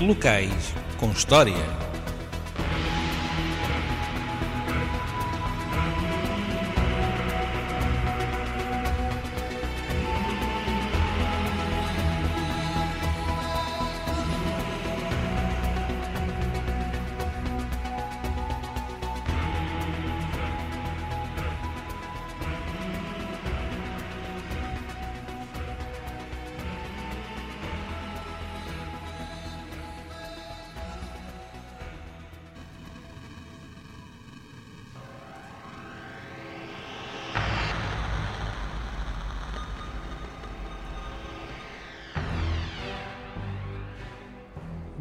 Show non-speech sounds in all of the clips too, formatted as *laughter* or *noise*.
locais com história.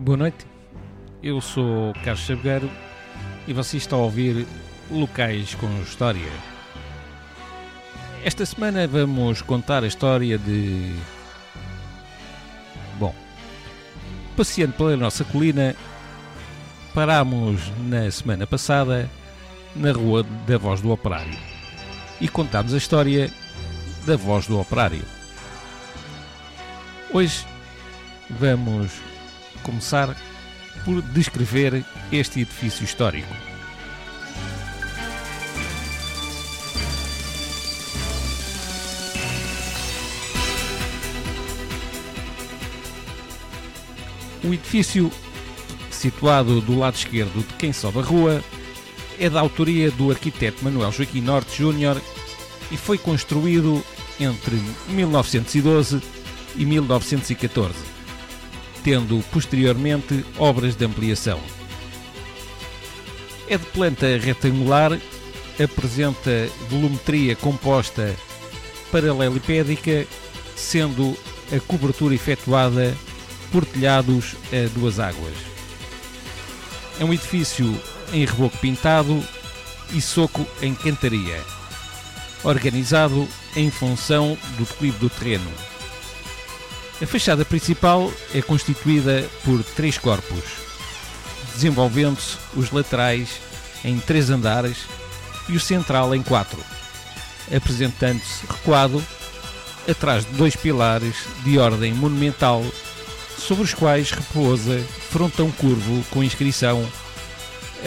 Boa noite, eu sou Carlos Chavegueiro e você está a ouvir Locais com História. Esta semana vamos contar a história de. Bom, passeando pela nossa colina, parámos na semana passada na Rua da Voz do Operário e contámos a história da Voz do Operário. Hoje vamos começar por descrever este edifício histórico. O edifício, situado do lado esquerdo de quem sobe a rua, é da autoria do arquiteto Manuel Joaquim Norte Júnior e foi construído entre 1912 e 1914 tendo posteriormente obras de ampliação. É de planta retangular, apresenta volumetria composta paralelepédica, sendo a cobertura efetuada por telhados a duas águas. É um edifício em reboco pintado e soco em cantaria, organizado em função do declive do terreno a fachada principal é constituída por três corpos, desenvolvendo-se os laterais em três andares e o central em quatro, apresentando-se recuado atrás de dois pilares de ordem monumental sobre os quais repousa frontão curvo com inscrição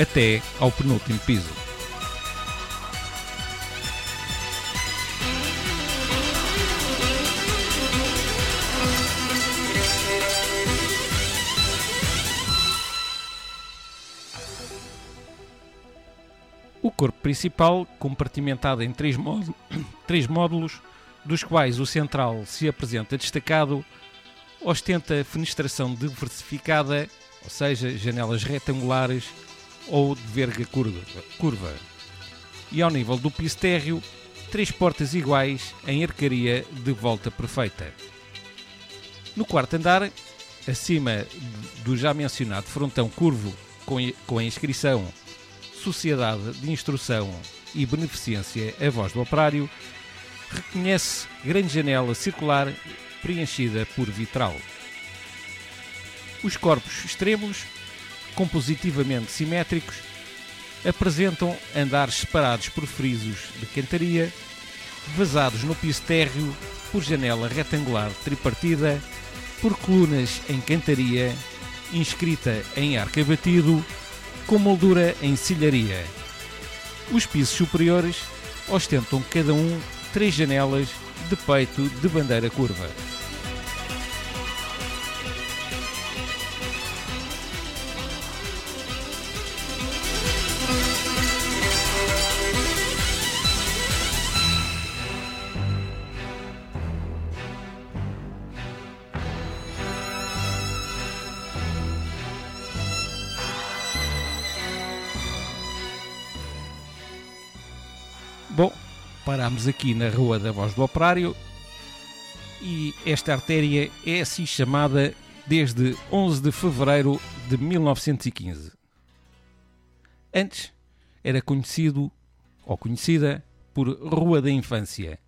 até ao penúltimo piso. Corpo principal, compartimentado em três, *coughs* três módulos, dos quais o central se apresenta destacado, ostenta fenestração diversificada, ou seja, janelas retangulares ou de verga curva. E ao nível do piso térreo, três portas iguais em arcaria de volta perfeita. No quarto andar, acima do já mencionado frontão curvo com a inscrição Sociedade de Instrução e Beneficência A Voz do Operário, reconhece grande janela circular preenchida por vitral. Os corpos extremos, compositivamente simétricos, apresentam andares separados por frisos de cantaria, vazados no piso térreo por janela retangular tripartida, por colunas em cantaria, inscrita em arco abatido com moldura em silharia. Os pisos superiores ostentam cada um três janelas de peito de bandeira curva. Parámos aqui na Rua da Voz do Operário e esta artéria é assim chamada desde 11 de fevereiro de 1915. Antes era conhecido ou conhecida por Rua da Infância,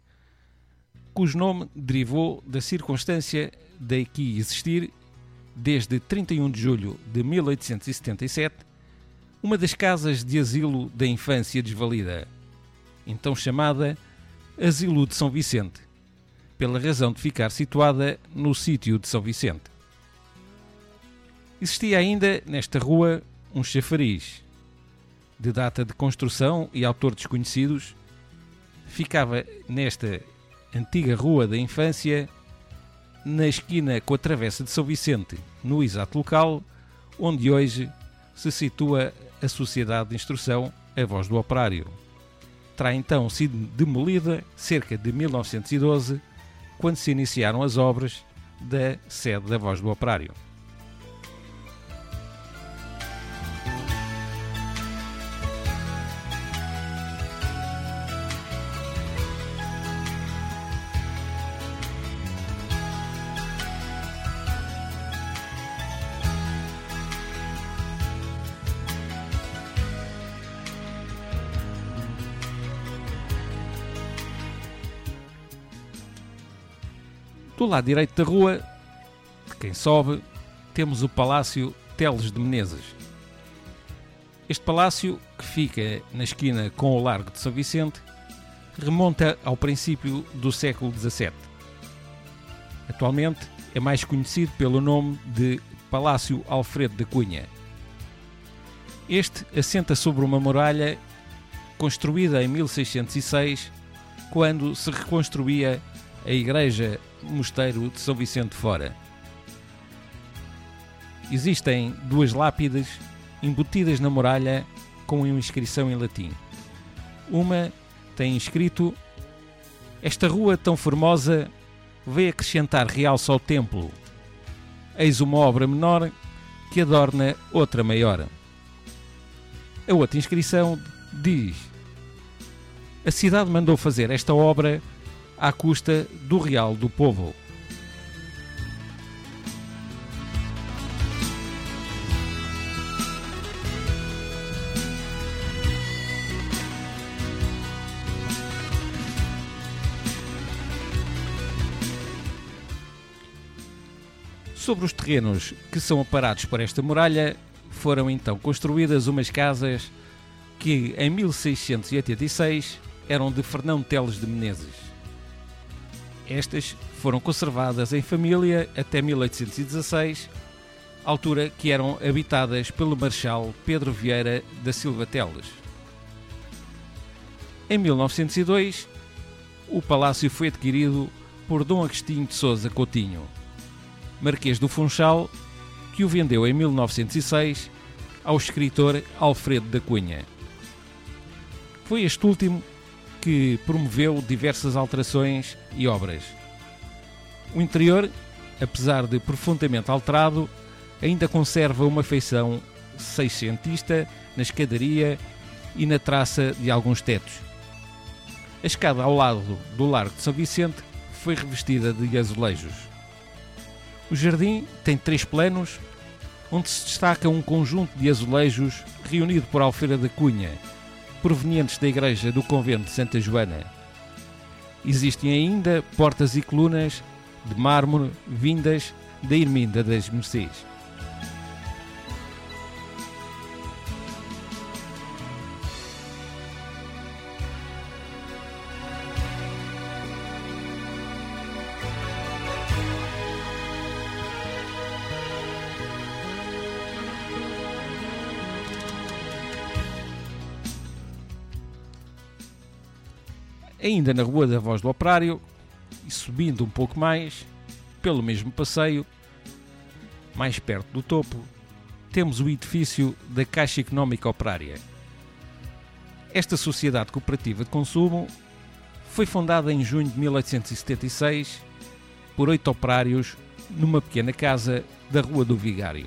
cujo nome derivou da circunstância de aqui existir, desde 31 de julho de 1877, uma das casas de asilo da infância desvalida então chamada Asilo de São Vicente, pela razão de ficar situada no sítio de São Vicente. Existia ainda nesta rua um chafariz, de data de construção e autor desconhecidos, ficava nesta antiga rua da infância, na esquina com a travessa de São Vicente, no exato local onde hoje se situa a Sociedade de Instrução A Voz do Operário. Terá então sido demolida cerca de 1912, quando se iniciaram as obras da sede da Voz do Operário. Do lado direito da rua, de quem sobe, temos o Palácio Teles de Menezes. Este palácio, que fica na esquina com o Largo de São Vicente, remonta ao princípio do século XVII. Atualmente é mais conhecido pelo nome de Palácio Alfredo da Cunha. Este assenta sobre uma muralha construída em 1606, quando se reconstruía a Igreja Mosteiro de São Vicente Fora. Existem duas lápides embutidas na muralha com uma inscrição em latim. Uma tem escrito: Esta rua tão formosa veio acrescentar realce ao templo. Eis uma obra menor que adorna outra maior. A outra inscrição diz: A cidade mandou fazer esta obra à custa do real do povo. Sobre os terrenos que são aparados por esta muralha, foram então construídas umas casas que em 1686 eram de Fernão Teles de Menezes. Estas foram conservadas em família até 1816, altura que eram habitadas pelo Marechal Pedro Vieira da Silva Teles. Em 1902, o palácio foi adquirido por Dom Agostinho de Souza Coutinho, Marquês do Funchal, que o vendeu em 1906 ao escritor Alfredo da Cunha. Foi este último que promoveu diversas alterações e obras. O interior, apesar de profundamente alterado, ainda conserva uma feição seiscentista na escadaria e na traça de alguns tetos. A escada ao lado do Largo de São Vicente foi revestida de azulejos. O jardim tem três planos, onde se destaca um conjunto de azulejos reunido por Alfeira da Cunha, provenientes da igreja do convento de Santa Joana. Existem ainda portas e colunas de mármore vindas da Irminda das Mercês. Ainda na Rua da Voz do Operário, e subindo um pouco mais, pelo mesmo passeio, mais perto do topo, temos o edifício da Caixa Económica Operária. Esta sociedade cooperativa de consumo foi fundada em junho de 1876 por oito operários numa pequena casa da Rua do Vigário.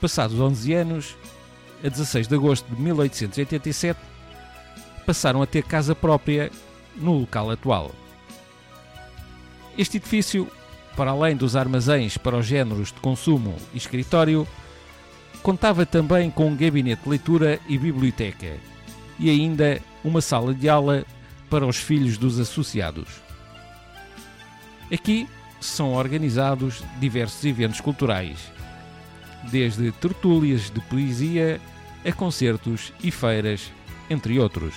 Passados 11 anos, a 16 de agosto de 1887, passaram a ter casa própria no local atual. Este edifício, para além dos armazéns para os géneros de consumo e escritório, contava também com um gabinete de leitura e biblioteca, e ainda uma sala de aula para os filhos dos associados. Aqui são organizados diversos eventos culturais, desde tertúlias de poesia a concertos e feiras, entre outros.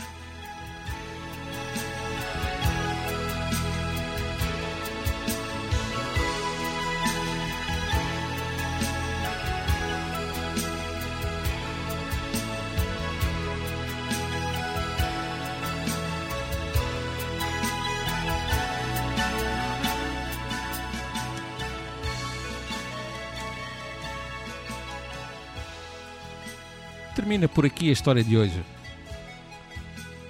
Termina por aqui a história de hoje.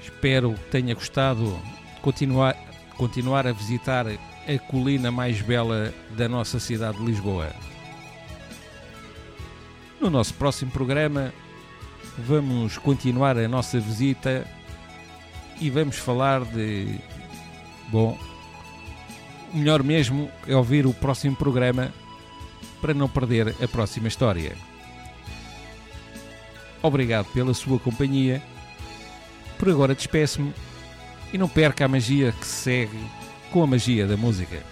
Espero que tenha gostado continuar, continuar a visitar a colina mais bela da nossa cidade de Lisboa. No nosso próximo programa, vamos continuar a nossa visita e vamos falar de. Bom, melhor mesmo é ouvir o próximo programa para não perder a próxima história. Obrigado pela sua companhia. Por agora despeço-me e não perca a magia que se segue com a magia da música.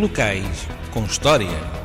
Locais com história.